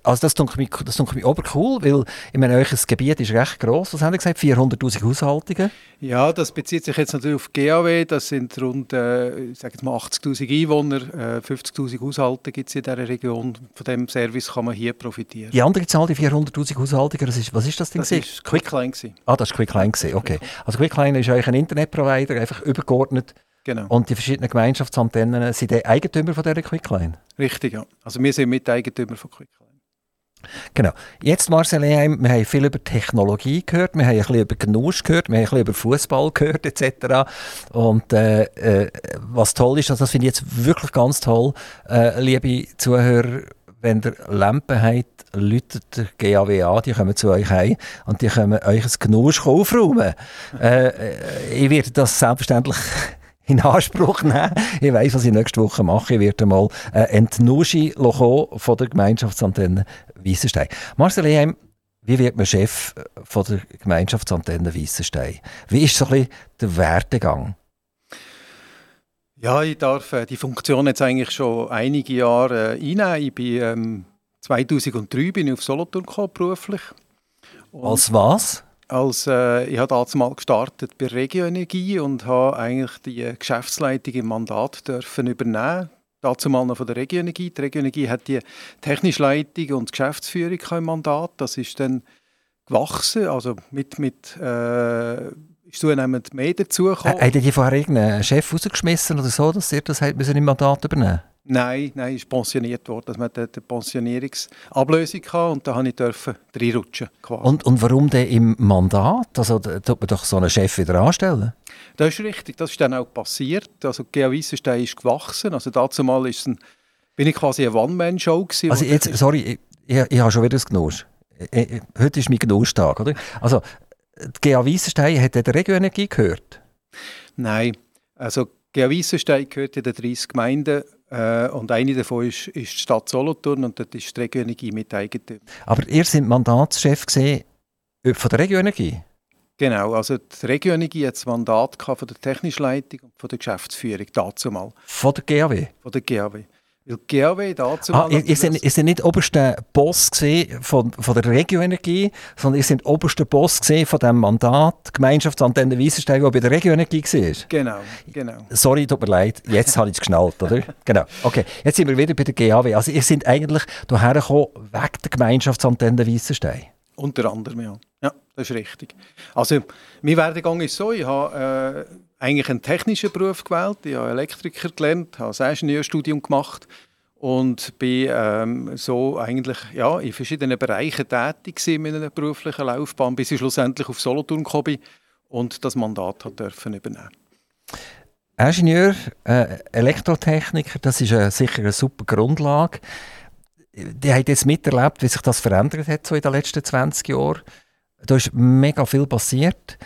Also das denke ich, das denke ich aber cool, weil ich meine, euer Gebiet ist recht gross. Was haben Sie gesagt? 400'000 Haushaltungen? Ja, das bezieht sich jetzt natürlich auf GAW. Das sind rund äh, 80'000 Einwohner, äh, 50'000 Haushalte gibt es in dieser Region. Von diesem Service kann man hier profitieren. Die andere Zahl, die 400'000 Haushaltungen, das ist, was ist das denn? Das war Quickline. Ah, das war Quickline, okay. Also Quickline ist euch ein Internetprovider, einfach übergeordnet Genau. Und die verschiedenen Gemeinschaftsantennen sind die Eigentümer von dieser Quickline? Richtig, ja. Also wir sind Miteigentümer von Quickline. Genau. Jetzt, Marcel Eheim, wir haben viel über Technologie gehört, wir haben ein bisschen über Genusch gehört, wir haben ein bisschen über Fußball gehört, etc. Und äh, äh, was toll ist, also das finde ich jetzt wirklich ganz toll, äh, liebe Zuhörer, wenn ihr Lampen habt, läutet der GAW an, die kommen zu euch heim und die können euch ein Genusch aufräumen. äh, äh ich werde das selbstverständlich in Anspruch nehmen. Ich weiss, was ich nächste Woche mache. Ich werde mal äh, Entnuschi von der Gemeinschaftsantenne Weissenstein. Marcel Eheim, wie wird man Chef äh, von der Gemeinschaftsantenne Weissenstein? Wie ist so ein bisschen der Werdegang? Ja, ich darf äh, die Funktion jetzt eigentlich schon einige Jahre äh, einnehmen. Ich bin ähm, 2003 bin ich auf Solothurn gekommen, beruflich. Und Als was? Als, äh, ich habe damals mal gestartet bei Regioenergie und habe eigentlich die Geschäftsleitung im Mandat dürfen übernehmen. Dazu mal noch von der Regioenergie. Die Regioenergie hat die technische Leitung und Geschäftsführung im Mandat. Das ist dann gewachsen, also mit, mit äh, ist zunehmend mehr dazugekommen. Äh, die vorher irgendeinen Chef rausgeschmissen oder so, dass ihr das im Mandat übernehmen Nein, nein, ist pensioniert worden. dass man eine Pensionierungsablösung hatte und da durfte ich reinrutschen. Und, und warum denn im Mandat? Also da tut man doch so einen Chef wieder anstellen? Das ist richtig, das ist dann auch passiert. Also GA Weissenstein ist gewachsen. Also dazu mal ist ein, bin ich quasi eine One-Man-Show Also jetzt, sorry, ich, ich, ich habe schon wieder das Genusch. Heute ist mein Genuschtag, oder? Also die GA Weissenstein hat der Regioenergie gehört? Nein, also GA Weissenstein gehört in den 30 Gemeinden äh, und eine davon ist, ist die Stadt Solothurn und dort ist die Regioenergie mit Eigentümer. Aber ihr seid Mandatschef äh, von der Regioenergie? Genau, also die Regioenergie hat das Mandat von der technischen Leitung und von der Geschäftsführung dazu mal. Von der GAW? Von der GAW. Weil die GAW dazu ah, ihr, ihr, seid, ihr seid nicht oberster Boss von, von der Regioenergie, sondern ihr seid oberster Boss von dem Mandat Gemeinschaftsantenne Weissenstein, der bei der Regioenergie war. Genau, genau. Sorry, tut mir leid, jetzt habe ich es geschnallt, oder? Genau, okay. Jetzt sind wir wieder bei der GAW. Also ihr seid eigentlich hierher gekommen wegen der Gemeinschaftsantenne Weissenstein. Unter anderem, ja. Ja, das ist richtig. Also, mein Werdegang ist so, ich habe äh, eigentlich einen technischen Beruf gewählt. Ich habe Elektriker gelernt, habe ein Ingenieurstudium gemacht und bin ähm, so eigentlich ja, in verschiedenen Bereichen tätig in meiner beruflichen Laufbahn, bis ich schlussendlich auf Solothurn gekommen bin und das Mandat hat dürfen übernehmen. Ingenieur, äh, Elektrotechniker, das ist äh, sicher eine super Grundlage. Die haben jetzt miterlebt, wie sich das verändert hat so in den letzten 20 Jahren. Da ist mega viel passiert.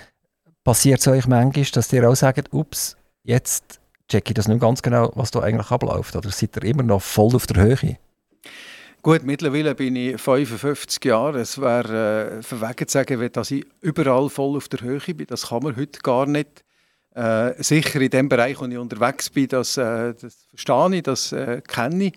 Passiert es euch manchmal, dass ihr auch sagt, ups, jetzt checke ich das nicht ganz genau, was da eigentlich abläuft? Oder seid ihr immer noch voll auf der Höhe? Gut, mittlerweile bin ich 55 Jahre. Es wäre äh, verwegen zu sagen, dass ich überall voll auf der Höhe bin. Das kann man heute gar nicht. Äh, sicher in dem Bereich, wo ich unterwegs bin, das, äh, das verstehe ich, das äh, kenne ich.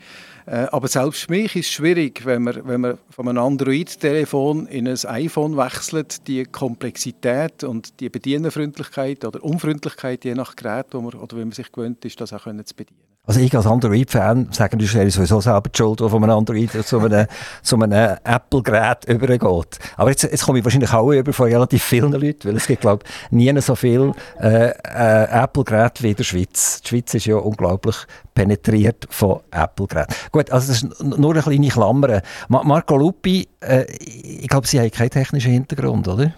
Äh, aber selbst für mich ist es schwierig, wenn man, wenn man von einem Android-Telefon in ein iPhone wechselt, die Komplexität und die Bedienerfreundlichkeit oder Unfreundlichkeit je nach Gerät, wo man, oder wenn man sich gewöhnt ist, das auch zu bedienen. Also ich als Android-Fan sage, du bist sowieso selber die Schuld, die von einem Android zu einem, einem Apple-Gerät übergeht. Aber jetzt, jetzt komme ich wahrscheinlich auch über von relativ vielen Leuten, weil es gibt, glaube ich, nie so viele äh, äh, Apple-Geräte wie in der Schweiz. Die Schweiz ist ja unglaublich penetriert von Apple-Geräten. Gut, also das ist nur eine kleine Klammer. Marco Lupi, äh, ich glaube, Sie haben keinen technischen Hintergrund, oder?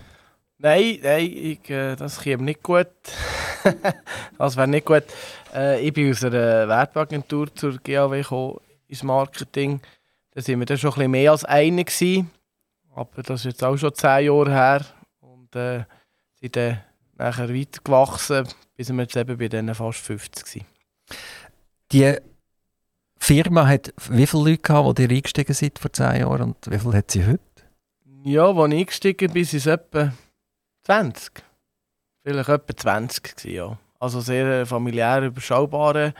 Nein, nein ich, äh, das käme nicht gut. das wäre nicht gut. Äh, ich bin aus einer Werbeagentur zur GAW gekommen, ins Marketing. Da waren wir dann schon ein bisschen mehr als eine. Gewesen. Aber das ist jetzt auch schon zehn Jahre her. Und äh, sind dann nachher weitergewachsen, bis wir jetzt eben bei denen fast 50 sind. Die Firma hat wie viele Leute gehabt, die eingestiegen sind vor zehn Jahren und wie viele hat sie heute? Ja, als ich eingestiegen bin, sind es etwa 20. Vielleicht etwa 20 gewesen, ja. Also sehr familiär, überschaubarer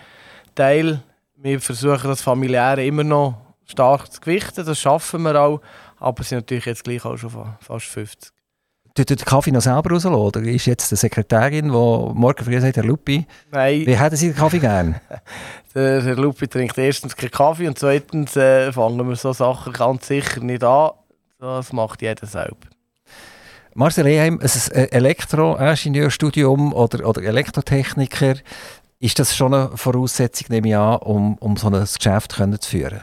Teil. Wir versuchen das Familiäre immer noch stark zu gewichten, das schaffen wir auch. Aber es sind natürlich jetzt gleich auch schon fast 50. Tut den Kaffee noch selber rauslassen? Oder ist jetzt die Sekretärin, die morgen früh sagt, Herr Lupi, Nein. wie hätten Sie den Kaffee gern? der Herr Lupi trinkt erstens keinen Kaffee und zweitens äh, fangen wir so Sachen ganz sicher nicht an. Das macht jeder selber. Marcel Eheim, ein Elektroingenieurstudium oder, oder Elektrotechniker, ist das schon eine Voraussetzung, nehme ich an, um, um so ein Geschäft können zu führen?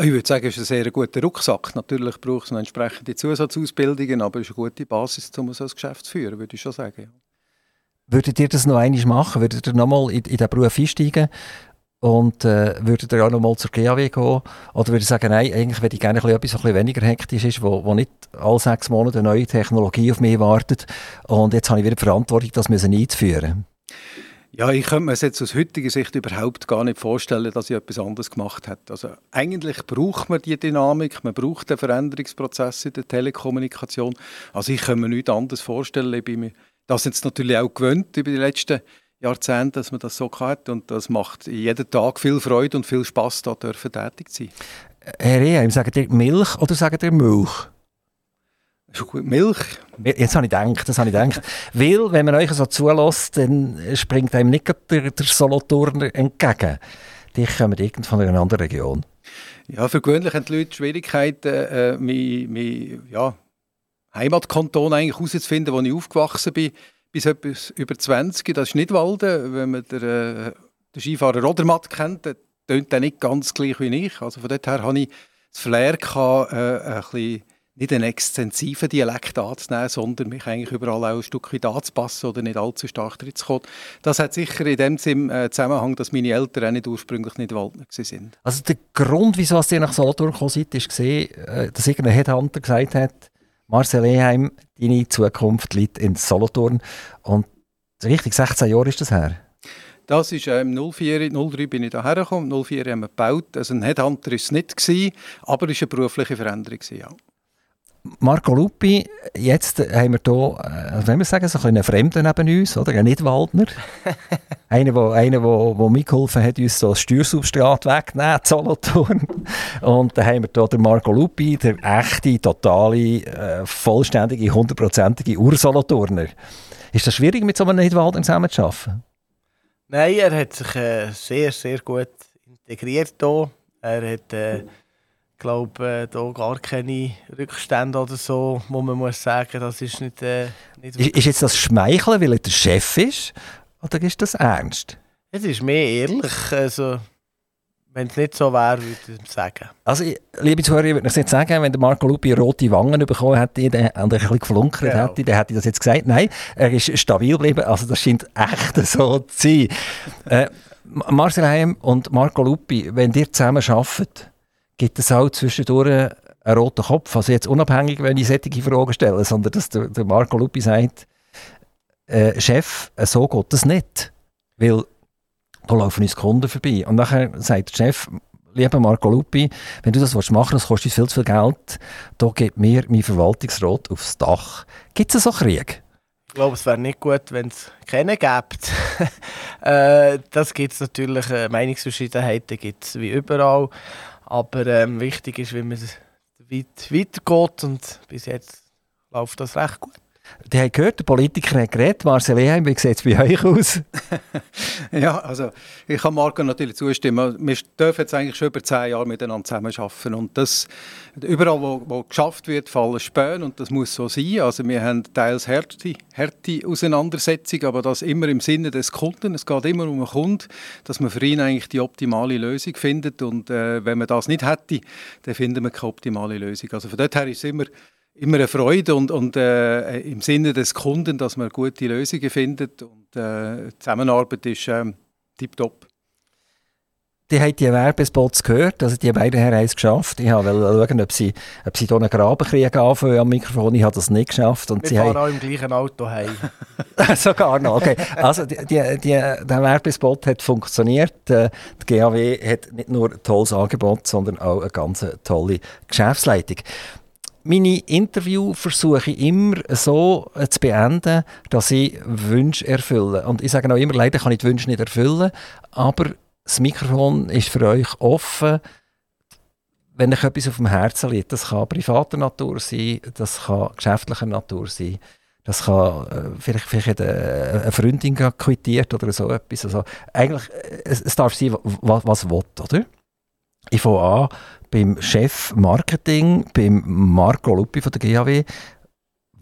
Ich würde sagen, es ist ein sehr guter Rucksack. Natürlich braucht es eine entsprechende Zusatzausbildungen, aber es ist eine gute Basis, um so ein Geschäft zu führen, würde ich schon sagen. Würdet ihr das noch einmal machen? Würdet ihr nochmal in, in diesen Beruf einsteigen? Und äh, würdet ihr auch noch mal zur GAW gehen? Oder würdet ihr sagen, nein, eigentlich würde ich gerne etwas, was ein weniger hektisch ist, wo, wo nicht alle sechs Monate eine neue Technologie auf mich wartet und jetzt habe ich wieder die Verantwortung, das müssen einzuführen? Ja, ich könnte mir es jetzt aus heutiger Sicht überhaupt gar nicht vorstellen, dass ich etwas anderes gemacht hätte. Also eigentlich braucht man die Dynamik, man braucht den Veränderungsprozess in der Telekommunikation. Also ich kann mir nichts anderes vorstellen. Ich bin mir das jetzt natürlich auch gewöhnt über die letzten Jahrzehnte, dass man das so hat und das macht jeden Tag viel Freude und viel Spaß, da dürfen tätig zu sein. Herr Eheim, sagt ihr Milch oder sagt ihr Milch? Milch. Jetzt habe ich gedacht, das habe ich gedacht. Weil, wenn man euch so zulässt, dann springt einem nicht der, der Solothurner entgegen. Die kommen irgend von einer anderen Region. Ja, für gewöhnlich haben die Leute Schwierigkeiten, äh, mein, mein ja, Heimatkanton eigentlich herauszufinden, wo ich aufgewachsen bin bis etwas über 20. Das ist nicht Walden. Wenn man den, äh, den Skifahrer Rodermatt kennt, der tönt er nicht ganz gleich wie ich. Also von daher hatte ich das Flair, gehabt, äh, ein bisschen, nicht einen extensiven Dialekt anzunehmen, sondern mich eigentlich überall auch ein Stück weit anzupassen oder nicht allzu stark drin zu kommen. Das hat sicher in dem Zusammenhang, dass meine Eltern auch nicht ursprünglich nicht Waldner waren. Also der Grund, wieso ihr nach Solothurn gekommen seid, ist, äh, dass irgendein Headhunter gesagt hat, Marcel Eheim, deine Zukunft liegt in Solothurn. Und richtig, 16 Jahre ist das her? Das ist ähm, 04, 03 bin ich hierher gekommen, 04 haben wir gebaut. Also ein Headhunter war es nicht, gewesen, aber es war eine berufliche Veränderung. Gewesen, ja. Marco Lupi, jetzt haben wir hier, äh, wenn wir sagen, so einen Fremden neben uns, oder? Ein Nicht-Waldner. einer, der einer, wo, wo mitgeholfen hat, uns so das Steuersubstrat wegzunehmen, Solothurn. Und dann haben wir hier den Marco Lupi, der echte, totale, äh, vollständige, hundertprozentige Ursolothurner. Ist das schwierig, mit so einem Nicht-Waldner zusammenzuarbeiten? Nein, er hat sich äh, sehr, sehr gut integriert hier. Er hat... Äh, glaube, äh, gar keine Rückstände oder so, wo man muss sagen, das ist nicht... Äh, nicht ist, ist jetzt das Schmeicheln, weil er der Chef ist, oder ist das ernst? Es ist mehr ehrlich, also... Wenn es nicht so wäre, würde ich sagen. Also, liebe Zuhörer, ich würde nicht sagen, wenn der Marco Lupi rote Wangen bekommen hätte und ein bisschen geflunkert genau. hätte, dann hätte ich das jetzt gesagt. Nein, er ist stabil geblieben. Also, das scheint echt so zu sein. äh, Marcel Heim und Marco Lupi, wenn ihr zusammen arbeitet, gibt es auch zwischendurch einen roten Kopf. Also jetzt unabhängig, wenn ich solche Fragen stelle, sondern dass der, der Marco Lupi sagt, äh, Chef, so geht das nicht. Weil da laufen uns Kunden vorbei. Und nachher sagt der Chef, lieber Marco Lupi, wenn du das machen willst, das kostet viel zu viel Geld, da gibt mir mein Verwaltungsrat aufs Dach. Gibt es so Krieg? Ich glaube, es wäre nicht gut, wenn es keinen gibt. äh, das gibt es natürlich, äh, Meinungsverschiedenheiten gibt es wie überall. Aber ähm, wichtig ist, wie man weit, weitergeht und bis jetzt läuft das recht gut. Die haben gehört, der Politiker hat geredet. Marcel Eheim, wie sieht es bei euch aus? ja, also ich kann Marco natürlich zustimmen. Wir dürfen jetzt eigentlich schon über zehn Jahre miteinander zusammenarbeiten. Und das, überall, wo, wo geschafft wird, fallen Späne und das muss so sein. Also wir haben teils harte, harte Auseinandersetzungen, aber das immer im Sinne des Kunden. Es geht immer um den Kunden, dass man für ihn eigentlich die optimale Lösung findet. Und äh, wenn man das nicht hätte, dann finden wir keine optimale Lösung. Also von dort her ist es immer immer eine Freude und, und äh, im Sinne des Kunden, dass man gute Lösungen findet und äh, die Zusammenarbeit ist äh, tiptop. Die haben die Werbespots gehört, also die beiden haben es geschafft. Ich wollte schauen, ob sie, ob sie hier einen Grabenkrieg anfangen am Mikrofon. Ich habe das nicht geschafft. Und Wir sie fahren haben... auch im gleichen Auto heim. Sogar noch, okay. Also die, die, die, der Werbespot hat funktioniert. Äh, Die GAW hat nicht nur ein tolles Angebot, sondern auch eine ganz tolle Geschäftsleitung. Meine Interview versuche ich immer so äh, zu beenden, dass ich Wünsche erfülle. Und ich sage auch immer, leider kann ich die Wünsche nicht erfüllen, aber das Mikrofon ist für euch offen, wenn euch etwas auf dem Herzen liegt. Das kann privater Natur sein, das kann geschäftlicher Natur sein. Das kann, äh, vielleicht, vielleicht hat eine, eine Freundin quittiert oder so etwas. Also, eigentlich, äh, es, es darf sein, was, was will, oder? Ich fange an beim Chef Marketing, beim Marco Luppi von der GAW.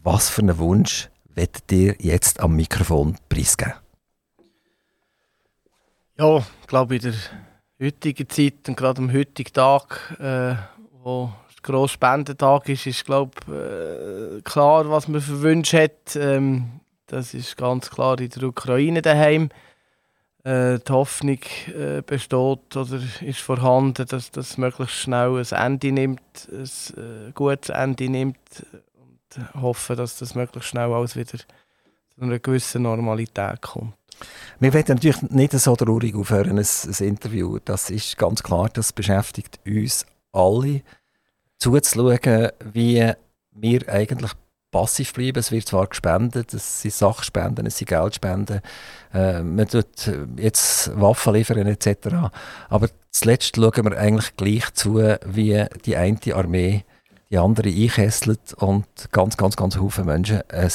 Was für einen Wunsch wollt ihr jetzt am Mikrofon preisgeben? Ja, ich glaube in der heutigen Zeit und gerade am heutigen Tag, äh, wo grosse Spendentag ist, ist glaube äh, klar, was man für Wünsche hat. Ähm, das ist ganz klar in der Ukraine daheim. Äh, die Hoffnung äh, besteht oder ist vorhanden, dass das möglichst schnell ein Ende nimmt, ein äh, gutes Ende nimmt und hoffe, dass das möglichst schnell alles wieder zu einer gewissen Normalität kommt. Wir werden natürlich nicht so traurig aufhören, ein, ein Interview. Das ist ganz klar, das beschäftigt uns alle, zuzuschauen, wie wir eigentlich passiv bleiben. Es wird zwar gespendet, es sind Sachspenden, es sind Geldspenden, äh, man tut jetzt Waffen liefern etc. Aber zuletzt schauen wir eigentlich gleich zu, wie die eine Armee die andere einkesselt und ganz, ganz, ganz viele Menschen ein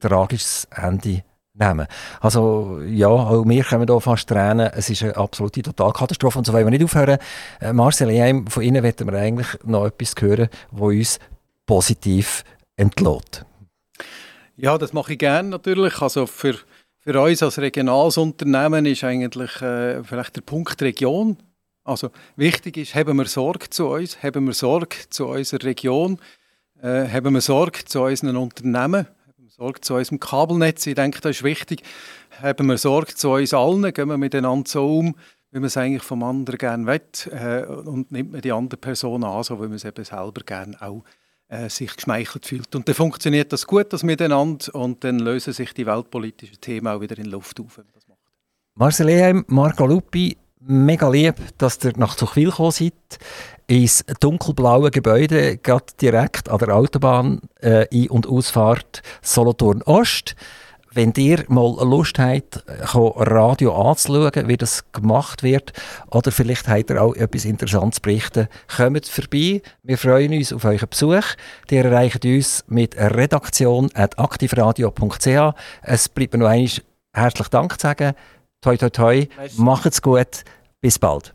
tragisches Ende nehmen. Also ja, auch wir kommen hier fast Tränen. Es ist eine absolute Totalkatastrophe und so wollen wir nicht aufhören. Äh, Marcel von Ihnen möchten wir eigentlich noch etwas hören, das uns positiv entlädt. Ja, das mache ich gerne natürlich. Also für, für uns als regionales Unternehmen ist eigentlich äh, vielleicht der Punkt Region. Also wichtig ist, haben wir Sorge zu uns, haben wir Sorge zu unserer Region, äh, haben wir Sorge zu unseren Unternehmen, haben wir Sorge zu unserem Kabelnetz. Ich denke, das ist wichtig. Haben wir Sorge zu uns allen, gehen wir miteinander so um, wie man es eigentlich vom anderen gerne will äh, und nimmt man die andere Person an, so wie man es eben selber gerne auch äh, sich geschmeichelt fühlt. Und dann funktioniert das gut, das Miteinander, und dann lösen sich die weltpolitischen Themen auch wieder in Luft auf. Marcel Eheim, Marco Lupi, mega lieb, dass ihr nach Zuchwil gekommen seid. Ins dunkelblaue Gebäude, gerade direkt an der Autobahn äh, Ein- und Ausfahrt Solothurn Ost. Wenn ihr mal Lust habt, Radio anzuschauen, wie das gemacht wird, oder vielleicht habt ihr auch etwas Interessantes zu berichten, kommt vorbei. Wir freuen uns auf euren Besuch. Ihr erreicht uns mit redaktion.aktivradio.ch. Es bleibt mir noch einmal herzlich Dank zu sagen. Toi, toi, toi. Macht's gut. Bis bald.